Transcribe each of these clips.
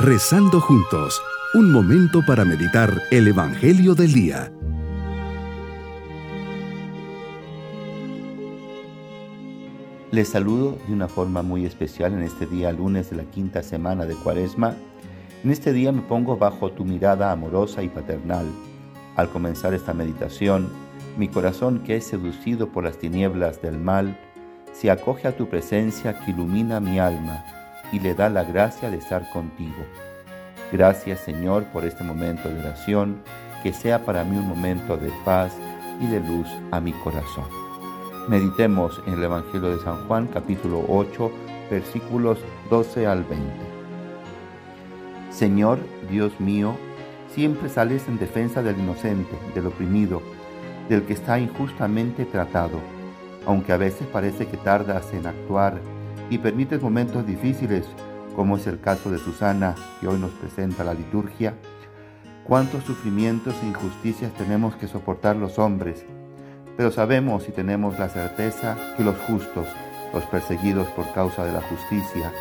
Rezando juntos, un momento para meditar el Evangelio del Día. Les saludo de una forma muy especial en este día lunes de la quinta semana de Cuaresma. En este día me pongo bajo tu mirada amorosa y paternal. Al comenzar esta meditación, mi corazón que es seducido por las tinieblas del mal, se acoge a tu presencia que ilumina mi alma y le da la gracia de estar contigo. Gracias Señor por este momento de oración, que sea para mí un momento de paz y de luz a mi corazón. Meditemos en el Evangelio de San Juan capítulo 8 versículos 12 al 20. Señor Dios mío, siempre sales en defensa del inocente, del oprimido, del que está injustamente tratado aunque a veces parece que tardas en actuar y permites momentos difíciles, como es el caso de Susana que hoy nos presenta la liturgia, cuántos sufrimientos e injusticias tenemos que soportar los hombres, pero sabemos y tenemos la certeza que los justos, los perseguidos por causa de la justicia,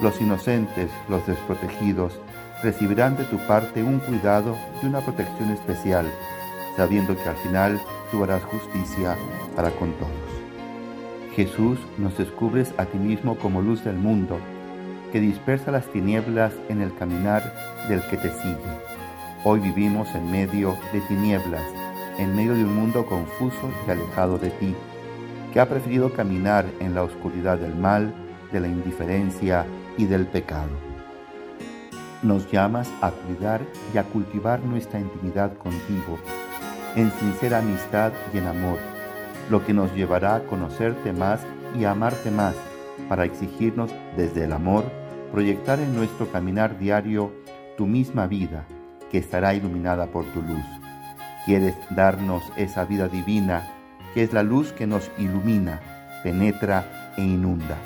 los inocentes, los desprotegidos, recibirán de tu parte un cuidado y una protección especial, sabiendo que al final tú harás justicia para con todos. Jesús, nos descubres a ti mismo como luz del mundo, que dispersa las tinieblas en el caminar del que te sigue. Hoy vivimos en medio de tinieblas, en medio de un mundo confuso y alejado de ti, que ha preferido caminar en la oscuridad del mal, de la indiferencia y del pecado. Nos llamas a cuidar y a cultivar nuestra intimidad contigo, en sincera amistad y en amor lo que nos llevará a conocerte más y a amarte más, para exigirnos desde el amor proyectar en nuestro caminar diario tu misma vida, que estará iluminada por tu luz. Quieres darnos esa vida divina, que es la luz que nos ilumina, penetra e inunda.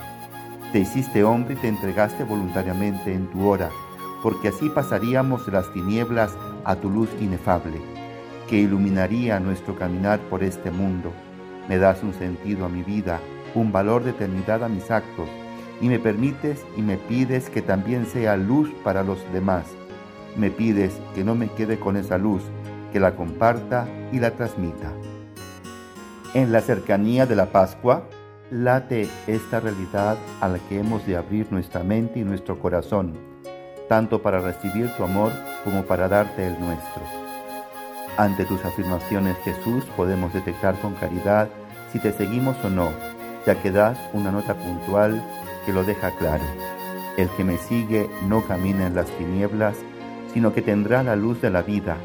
Te hiciste hombre y te entregaste voluntariamente en tu hora, porque así pasaríamos de las tinieblas a tu luz inefable, que iluminaría nuestro caminar por este mundo me das un sentido a mi vida, un valor de eternidad a mis actos, y me permites y me pides que también sea luz para los demás. Me pides que no me quede con esa luz, que la comparta y la transmita. En la cercanía de la Pascua, late esta realidad a la que hemos de abrir nuestra mente y nuestro corazón, tanto para recibir tu amor como para darte el nuestro. Ante tus afirmaciones, Jesús, podemos detectar con claridad si te seguimos o no, ya que das una nota puntual que lo deja claro. El que me sigue no camina en las tinieblas, sino que tendrá la luz de la vida.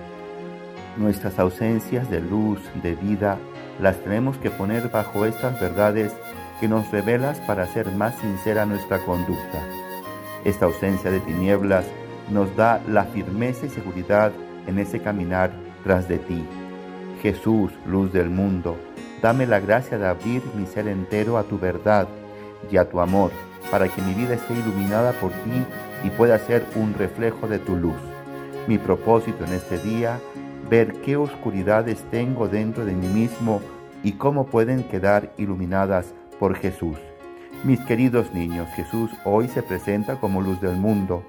Nuestras ausencias de luz, de vida, las tenemos que poner bajo estas verdades que nos revelas para hacer más sincera nuestra conducta. Esta ausencia de tinieblas nos da la firmeza y seguridad en ese caminar tras de ti. Jesús, luz del mundo, dame la gracia de abrir mi ser entero a tu verdad y a tu amor, para que mi vida esté iluminada por ti y pueda ser un reflejo de tu luz. Mi propósito en este día, ver qué oscuridades tengo dentro de mí mismo y cómo pueden quedar iluminadas por Jesús. Mis queridos niños, Jesús hoy se presenta como luz del mundo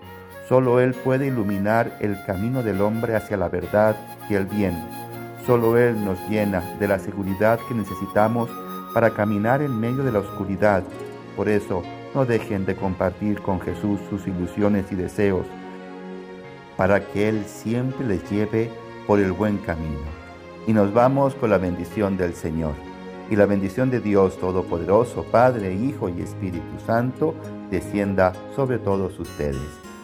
Solo Él puede iluminar el camino del hombre hacia la verdad y el bien. Solo Él nos llena de la seguridad que necesitamos para caminar en medio de la oscuridad. Por eso, no dejen de compartir con Jesús sus ilusiones y deseos, para que Él siempre les lleve por el buen camino. Y nos vamos con la bendición del Señor. Y la bendición de Dios Todopoderoso, Padre, Hijo y Espíritu Santo, descienda sobre todos ustedes